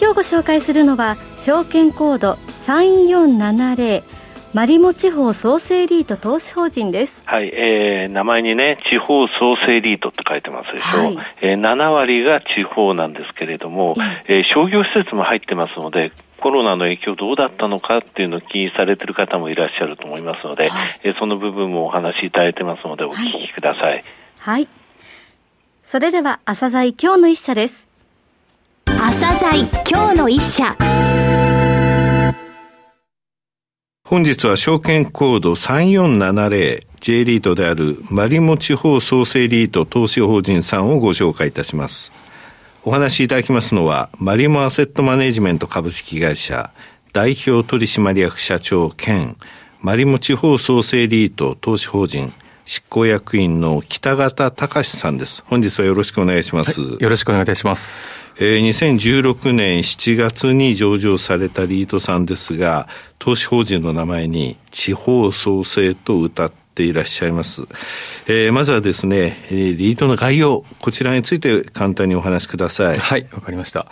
今日ご紹介するのは証券コード3470マリモ地方創生リート投資法人です。はい、えー、名前にね、地方創生リートって書いてますでしょ。はい、えー、7割が地方なんですけれども、えー、商業施設も入ってますので、コロナの影響どうだったのかっていうのを気にされてる方もいらっしゃると思いますので、はい、えー、その部分もお話しいただいてますので、お聞きください。はい。はい、それでは、朝鮮今日の一社です。朝鮮今日の一社。本日は証券コード 3470J リートであるマリモ地方創生リート投資法人さんをご紹介いたします。お話しいただきますのは、マリモアセットマネジメント株式会社代表取締役社長兼マリモ地方創生リート投資法人執行役員の北方隆さんです。本日はよろしくお願いします。はい、よろしくお願いいたします。えー、2016年7月に上場されたリートさんですが、投資法人の名前に地方創生と歌っていらっしゃいます。えー、まずはですね、リートの概要、こちらについて簡単にお話しください。はい、わかりました。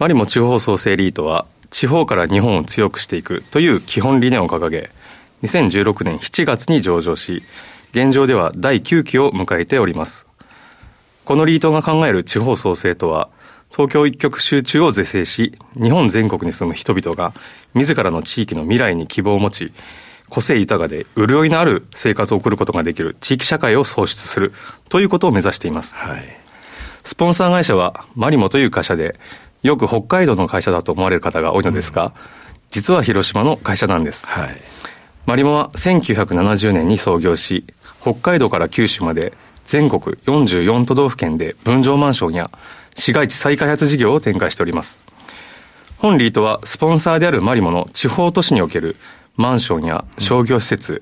マリモ地方創生リートは、地方から日本を強くしていくという基本理念を掲げ、2016年7月に上場し、現状では第9期を迎えております。このリートが考える地方創生とは、東京一極集中を是正し、日本全国に住む人々が自らの地域の未来に希望を持ち、個性豊かで潤いのある生活を送ることができる地域社会を創出するということを目指しています。はい、スポンサー会社はマリモという会社で、よく北海道の会社だと思われる方が多いのですが、うん、実は広島の会社なんです。はい、マリモは1970年に創業し、北海道から九州まで全国44都道府県で分譲マンションや市街地再開発事業を展開しております。本リートはスポンサーであるマリモの地方都市におけるマンションや商業施設、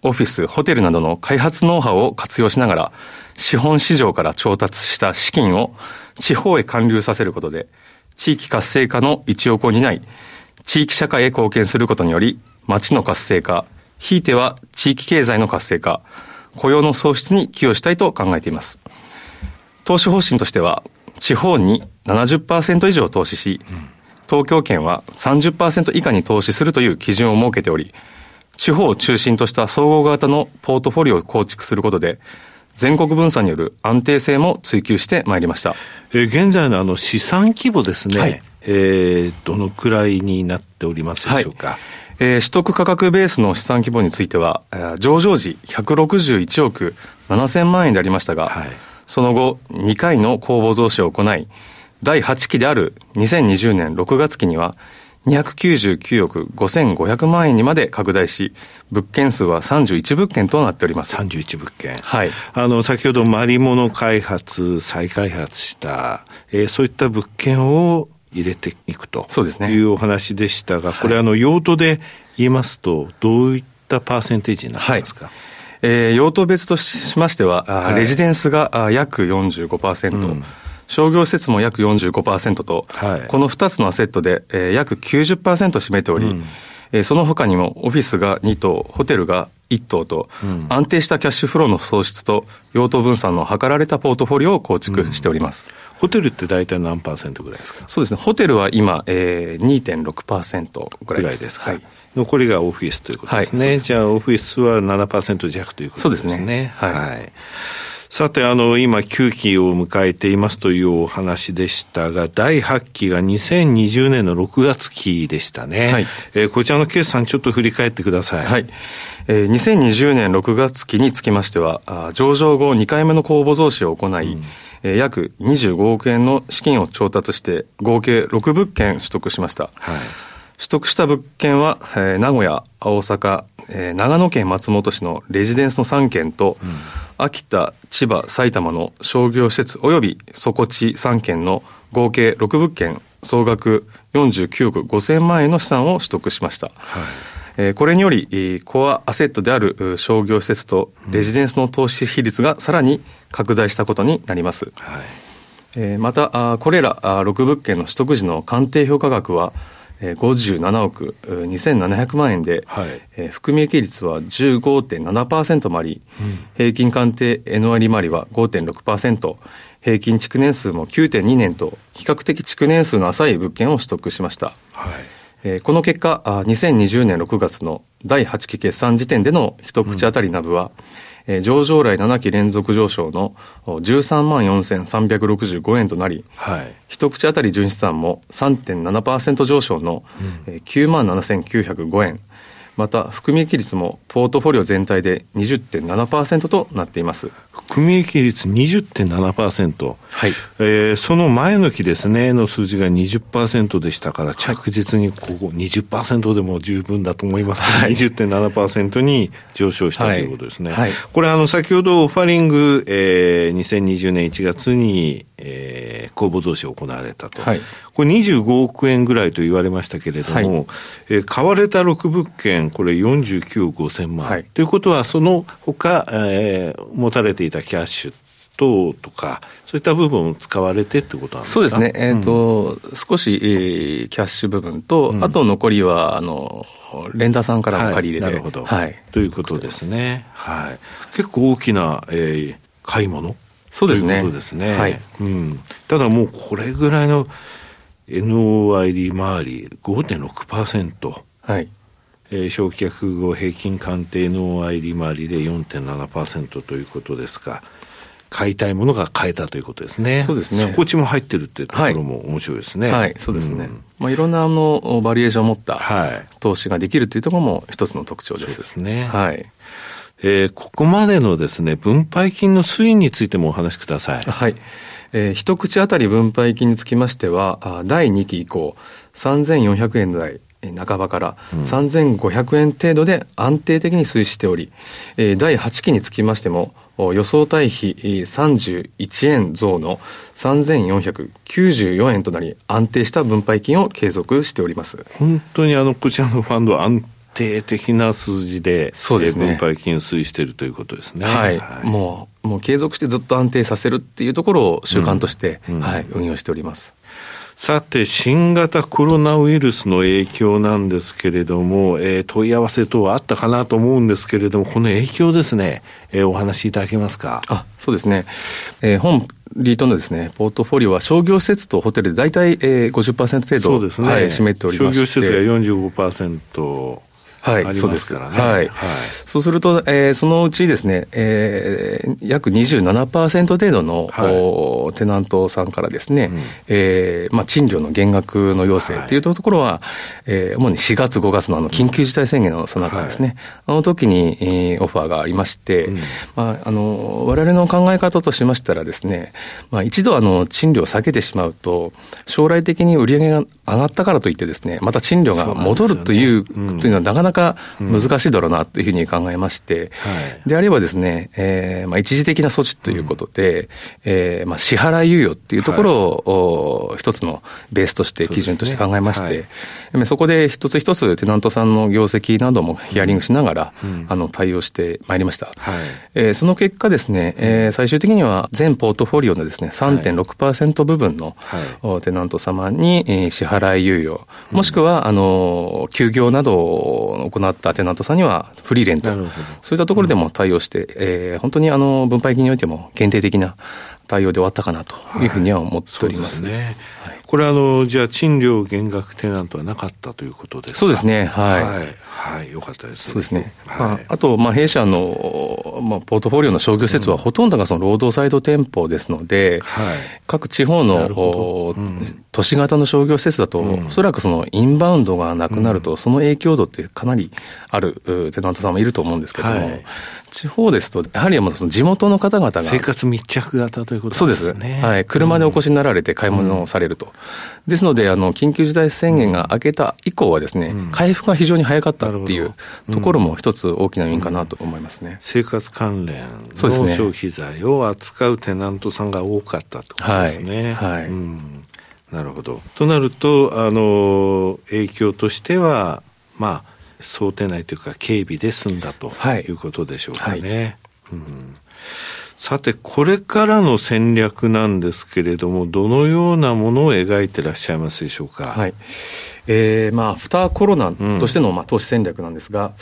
オフィス、ホテルなどの開発ノウハウを活用しながら、資本市場から調達した資金を地方へ還流させることで、地域活性化の一翼を担い、地域社会へ貢献することにより、町の活性化、ひいては地域経済の活性化、雇用の創出に寄与したいと考えています。投資方針としては、地方に70%以上投資し、東京圏は30%以下に投資するという基準を設けており、地方を中心とした総合型のポートフォリオを構築することで、全国分散による安定性も追求してまいりました。えー、現在のあの資産規模ですね、はい、えー、どのくらいになっておりますでしょうか？はいえー、取得価格ベースの資産規模については、えー、上場時161億7000万円でありましたが、はい、その後2回の公募増資を行い、第8期である2020年6月期には299億5500万円にまで拡大し、物件数は31物件となっております。31物件。はい。あの、先ほどマリモノ開発、再開発した、えー、そういった物件を入れていくとそうですね。いうお話でしたが、これ、あの用途で言いますと、どういったパーセンテージになってますか、はい。えー、用途別としましては、はい、レジデンスが約45%、うん、商業施設も約45%と、はい、この2つのアセットで、えー、約90%占めており、うん、えー、その他にもオフィスが2棟、ホテルが1棟と、うん、安定したキャッシュフローの創出と用途分散の図られたポートフォリオを構築しております。うんホテルって大体何パーセントぐらいですか？そうですね、ホテルは今、えー、2.6%ぐらいです。ですはい。残りがオフィスということですね。はい、じゃあ、オフィスは7%弱ということですね。そうですね。はい。はい、さて、あの、今、9期を迎えていますというお話でしたが、第8期が2020年の6月期でしたね。はい。えー、こちらの決算、ちょっと振り返ってください。はい。えー、2020年6月期につきましては、あ上場後2回目の公募増資を行い、うんえー、約25億円の資金を調達して合計6物件取得しました。はい、取得した物件は、えー、名古屋、大阪、えー、長野県松本市のレジデンスの3件と、うん、秋田、千葉、埼玉の商業施設及び底地3件の合計6物件総額49億5000万円の資産を取得しました。はいえこれにより、コアアセットである商業施設とレジデンスの投資比率がさらに拡大したことになります。はいえまた、これら6物件の取得時の鑑定評価額は、57億2700万円で、はい、えー、含み益率は15.7%もあり、うん、平均鑑定 N 利回りは5.6%、平均築年数も9.2年と、比較的築年数の浅い物件を取得しました。はい。えー、この結果、2020年6月の第8期決算時点での一口当たりナブは、うんえー、上場来7期連続上昇の13万4365円となり、はい、一口当たり純資産も3.7%上昇の、うん、9万7905円、また含み益率もポートフォリオ全体で20.7%となっています。含み益率20.7%、はい。えー、その前の期ですね、の数字が20%でしたから、着実にここ20%でも十分だと思います。けど、はい、20.7%に上昇したということですね。はい、これ、あの、先ほどオファリング、えー、2020年1月に、えー、公募増資を行われたと。はい、これ25億円ぐらいと言われましたけれども、はい、えー、買われた6物件、これ49億5000万。はい、ということは、その他、えー、持たれていたキャッシュ等とか、そういった部分を使われてってことなんですか？そうですね。えっ、ー、と、うん、少し、えー、キャッシュ部分と、うん、あと残りは、あの、レンダーさんから借り入れて、はい、なるほど。はい。ということですね。はい。結構大きな、えー、買い物？そうですね。ということですね。はい。うん。ただもうこれぐらいの NOI 利回り5.6%。はい。えー、償却後平均鑑定の愛利回りで4.7%ということですが、買いたいものが買えたということですね。そうですね。底地も入ってるっていうところも面白いですね。はい、はい、そうですね。うん、まあいろんなあのバリエーションを持った投資ができるというところも一つの特徴です。そうですね。はい。えー、ここまでのですね、分配金の推移についてもお話しください。はい。えー、一口当たり分配金につきましては、第2期以降、3400円台半ばから3500円程度で安定的に推移しており、うん、第8期につきましても、予想対比31円増の3494円となり、安定した分配金を継続しております。本当にあの、こちらのファンドは安定的な数字で、そうですね。分配金を推移しているということですね。はい。はい、もう、もう継続してずっと安定させるっていうところを習慣として、うん、はい、運用しております。さて、新型コロナウイルスの影響なんですけれども、えー、問い合わせ等はあったかなと思うんですけれども、この影響ですね、えー、お話しいただけますか？あ、そうですね。えー、本リートのですね、ポートフォリオは商業施設とホテルで大体、えー、50%程度、そうですね、はい、占めておりまして。商業施設が45%。はい、そうですからね。はい。はい、そうすると、えー、そのうちですね、えー、約27%程度の、はい、テナントさんからですね、うん、えー、まあ、賃料の減額の要請っていうところは、はい、えー、主に4月、5月のあの緊急事態宣言のさなかですね、はい、あの時に、えー、オファーがありまして、うん、まあ、あの、我々の考え方としましたらですね、まあ、一度あの、賃料を下げてしまうと、将来的に売り上げが上がったからといってですね、また賃料が戻るという、ね。うん、というのはなかなかか難しいだろうなというふうに考えまして、であればですね、えーまあ、一時的な措置ということで、うん、えー、まあ、支払い猶予っていうところを、はい、一つのベースとして基準として考えまして、そ、ねはい、そこで一つ一つテナントさんの業績などもヒアリングしながら、うん、あの対応してまいりました。はい。えー、その結果ですね、えー、最終的には全ポートフォリオのですね、3.6%部分の、はい、テナント様に、えー、支払い猶予、もしくは、あの、休業などを行ったテナントさんにはフリーレント、そういったところでも対応して、うん、えー、本当にあの分配金においても限定的な対応で終わったかなというふうには思っております。はい、ねはい、これあの、じゃあ賃料減額テナントはなかったということですか？そうですね、はい。はい、はい、よかったです、ね、そうですね。はい、まあ、あと、まあ、弊社の、まあ、ポートフォリオの商業施設はほとんどがその労働サイド店舗ですので、はい、各地方の、うん、都市型の商業施設だと、うん、おそらくそのインバウンドがなくなると、その影響度ってかなりあるテナントさんもいると思うんですけども、はい地方ですと、やはりその地元の方々が。生活密着型ということですね。そうです。はい。車でお越しになられて買い物をされると。うん、ですので、あの、緊急事態宣言が明けた以降はですね、うん、回復が非常に早かったっていうところも一つ大きな要因かなと思いますね。生活関連の消費財を扱うテナントさんが多かったってことですね。はい。はいなるほど。となると、あの、影響としては、まあ、想定内というか、警備で済んだということでしょうかね。はいうん、さて、これからの戦略なんですけれども、どのようなものを描いてらっしゃいますでしょうか？はい。えー、まあ、アフターコロナとしての、まあ、投資戦略なんですが、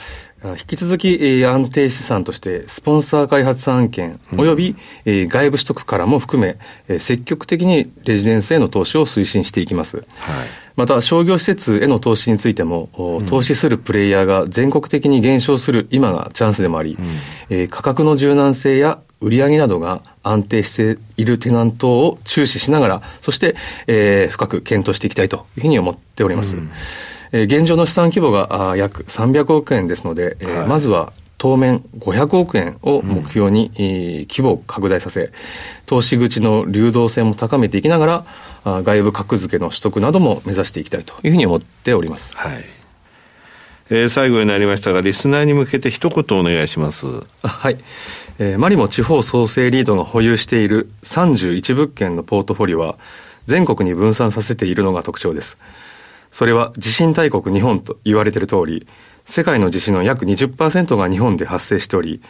引き続き、えー、安定資産として、スポンサー開発案件、および、えー、外部取得からも含め、えー、積極的にレジデンスへの投資を推進していきます。はい、また、商業施設への投資についても、うん、投資するプレイヤーが全国的に減少する今がチャンスでもあり、うん、えー、価格の柔軟性や売上などが安定しているテナントを注視しながら、そして、えー、深く検討していきたいというふうに思っております。うんえー、現状の資産規模があ約300億円ですので、えー、はい、まずは当面500億円を目標に、うん、規模を拡大させ、投資口の流動性も高めていきながら、あ外部格付けの取得なども目指していきたいというふうに思っております。はい。えー、最後になりましたが、リスナーに向けて一言お願いします。はい。えー、マリモ地方創生リードが保有している31物件のポートフォリオは、全国に分散させているのが特徴です。それは地震大国日本と言われている通り、世界の地震の約20%が日本で発生しており、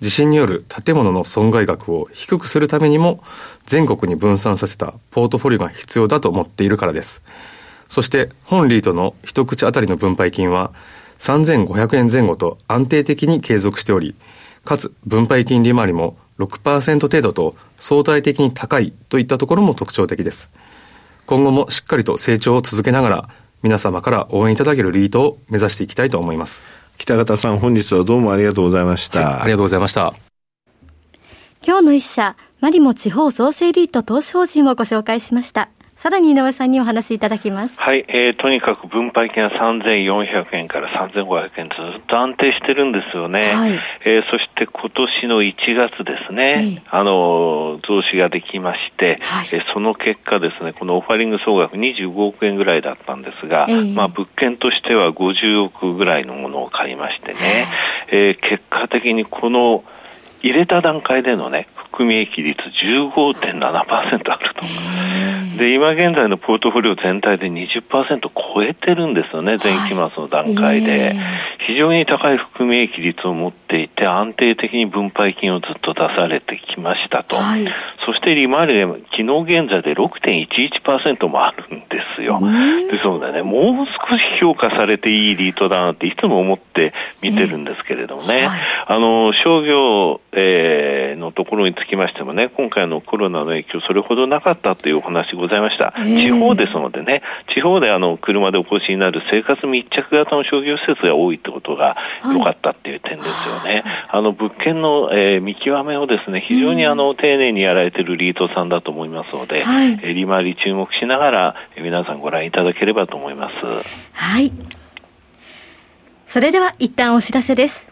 地震による建物の損害額を低くするためにも、全国に分散させたポートフォリオが必要だと思っているからです。そして、本リートの一口当たりの分配金は、3500円前後と安定的に継続しており、かつ分配金利回りも6%程度と相対的に高いといったところも特徴的です。今後もしっかりと成長を続けながら、皆様から応援いただけるリートを目指していきたいと思います。北方さん、本日はどうもありがとうございました。はい、ありがとうございました。今日の一社、マリモ地方創生リート投資法人をご紹介しました。さらに井上さんにお話しいただきます。はい、えー、とにかく分配金は3400円から3500円ずっと安定してるんですよね。はい、えー、そして今年の1月ですね、あの、増資ができまして、はい、えー、その結果ですね、このオファリング総額25億円ぐらいだったんですが、まあ物件としては50億ぐらいのものを買いましてね、えー、結果的にこの入れた段階でのね、含み益率15.7%あると。で、今現在のポートフォリオ全体で20%超えてるんですよね、前期末の段階で。非常に高い含み益率を持っていて、安定的に分配金をずっと出されてきましたと。はい、そして利回りで昨日現在で6.11%もあるんですよ。ですのでね、もう少し評価されていいリートだなっていつも思って見てるんですけれどもね。はい、あの、商業、えー、のところにつきましてもね、今回のコロナの影響それほどなかったというお話ございました。地方ですのでね、地方であの、車でお越しになる生活密着型の商業施設が多いってことが良かったっていう点ですよね。はい、あの、物件の、えー、見極めをですね、非常にあの、丁寧にやられてるリートさんだと思いますので、はい、え利回り注目しながら、皆さんご覧いただければと思います。はい。それでは一旦お知らせです。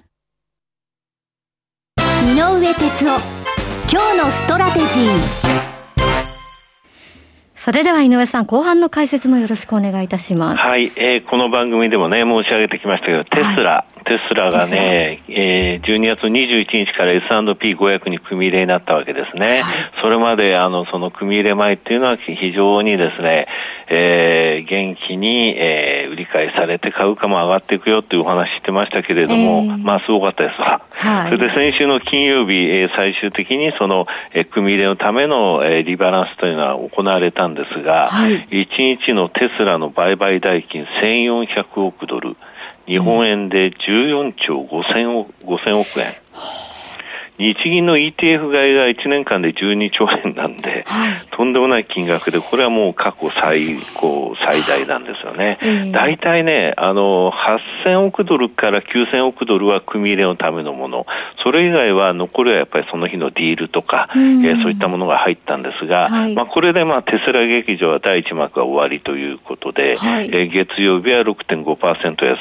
井上哲夫今日のストラテジーそれでは井上さん、後半の解説もよろしくお願いいたします。はい、えー、この番組でもね、申し上げてきましたけど、テスラ、はい、テスラがね、えー、12月21日から S&P500 に組み入れになったわけですね。はい、それまで、あの、その組み入れ前っていうのは非常にですね、えー、元気に、えー、売り買いされて株価も上がっていくよっていうお話してましたけれども、えー、まあすごかったですわ。はい、それで先週の金曜日、えー、最終的にその、えー、組み入れのための、えー、リバランスというのは行われたんですが、はい、1日のテスラの売買代金1400億ドル、日本円で14兆5000億 ,5000 億円。日銀の ETF 買いが1年間で12兆円なんで、はい、とんでもない金額で、これはもう過去最高、最大なんですよね。大体ね、あの、8000億ドルから9000億ドルは組み入れのためのもの、それ以外は残りはやっぱりその日のディールとか、えー、そういったものが入ったんですが、はい、まあ、これでまあテスラ劇場は第1幕は終わりということで、はい、えー、月曜日は6.5%安、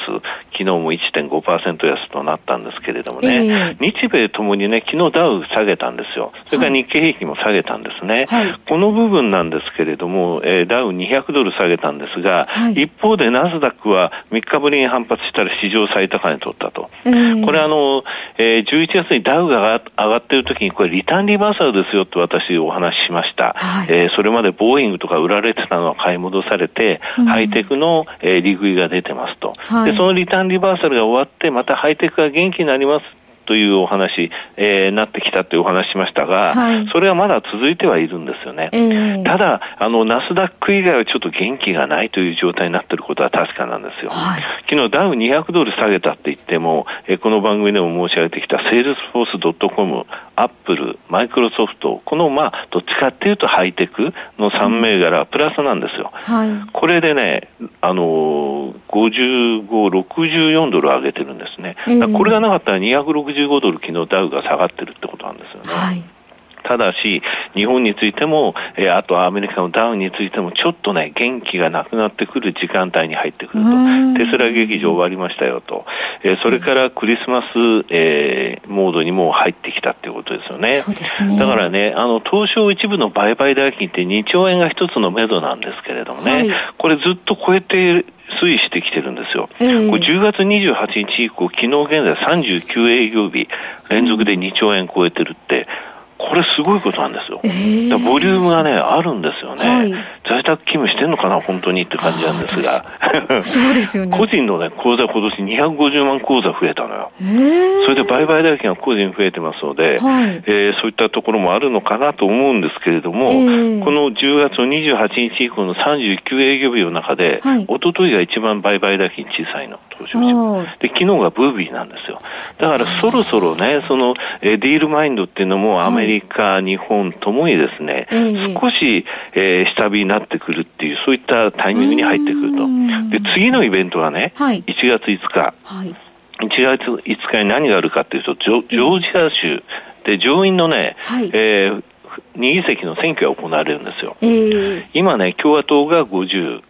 昨日も1.5%安となったんですけれどもね、えー、日米ともにね、昨日ダウ下げたんですよ。それから日経平均も下げたんですね。はい、この部分なんですけれども、えー、ダウ200ドル下げたんですが、はい、一方でナスダックは3日ぶりに反発したら史上最高値取ったと。えー、これあの、えー、11月にダウが上がっている時にこれリターンリバーサルですよって私お話ししました。はい、えー、それまでボーイングとか売られてたのは買い戻されて、うん、ハイテクの、えー、利食いが出てますと、はい、で。そのリターンリバーサルが終わって、またハイテクが元気になりますというお話、えー、なってきたというお話しましたが、はい、それはまだ続いてはいるんですよね。えー、ただ、あの、ナスダック以外はちょっと元気がないという状態になっていることは確かなんですよ。はい、昨日ダウ200ドル下げたって言っても、えー、この番組でも申し上げてきたセールスフォース .com、アップル、マイクロソフト、この、まあ、どっちかっていうとハイテクの3銘柄、プラスなんですよ。はい、これでね、あのー、55、64ドル上げてるんですね。これがなかったら260 1 5ドル、昨日ダウが下がってるってことなんですよね。はいただし、日本についても、えー、あとアメリカのダウンについても、ちょっとね、元気がなくなってくる時間帯に入ってくると、テスラ劇場終わりましたよと、えー、それからクリスマス、えー、モードにも入ってきたっていうことですよね。ね。だからね、あの、東証一部の売買代金って2兆円が一つの目処なんですけれどもね、はい、これずっと超えて推移してきてるんですよ。えー、これ10月28日以降、昨日現在39営業日連続で2兆円超えてるって、これすごいことなんですよ。えー、ボリュームがね、あるんですよね。はい、在宅勤務してんのかな、本当にって感じなんですが。そうですよね。個人のね、口座今年250万口座増えたのよ。えー、それで売買代金が個人増えてますので、はい、えー、そういったところもあるのかなと思うんですけれども、えー、この10月の28日以降の39営業日の中で、はい、一昨日が一番売買代金小さいの、東証で、昨日がブービーなんですよ。だからそろそろね、その、えー、ディールマインドっていうのもアメリカリカ、日本ともにですね、えー、少し、えー、下火になってくるっていう、そういったタイミングに入ってくると。で、次のイベントはね、はい、1月5日。はい、1月5日に何があるかっていうと、ジョジョージア州。で上院のね、はい、えー、2議席の選挙が行われるんですよ。えー、今ね、共和党が50、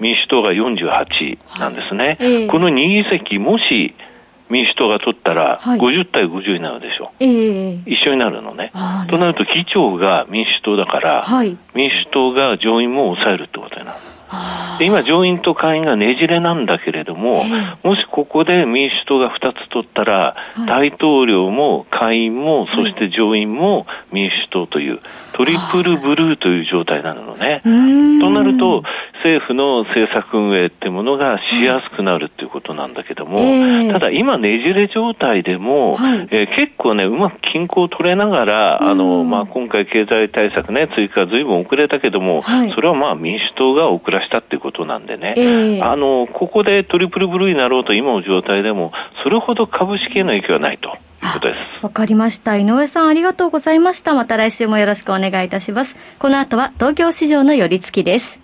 民主党が48なんですね。はい。えー、この2議席、もし、民主党が取ったら、50対50になるでしょ、はい、一緒になるのね。となると、議長が民主党だから、はい、民主党が上院も抑えるってことになる。で今、上院と下院がねじれなんだけれども、もしここで民主党が2つ取ったら、大統領も下院も、そして上院も民主党という、トリプルブルーという状態なのね。となると、政府の政策運営ってものがしやすくなるっていうことなんだけども、ただ今ねじれ状態でも、えー、結構ね、うまく均衡を取れながら、あの、まあ、今回経済対策ね、追加ずいぶん遅れたけども、それはまあ民主党が遅らしたっていうことなんでね、あの、ここでトリプルブルーになろうと今の状態でも、それほど株式への影響はないと。わかりました。井上さんありがとうございました。また来週もよろしくお願いいたします。この後は東京市場の寄り付きです。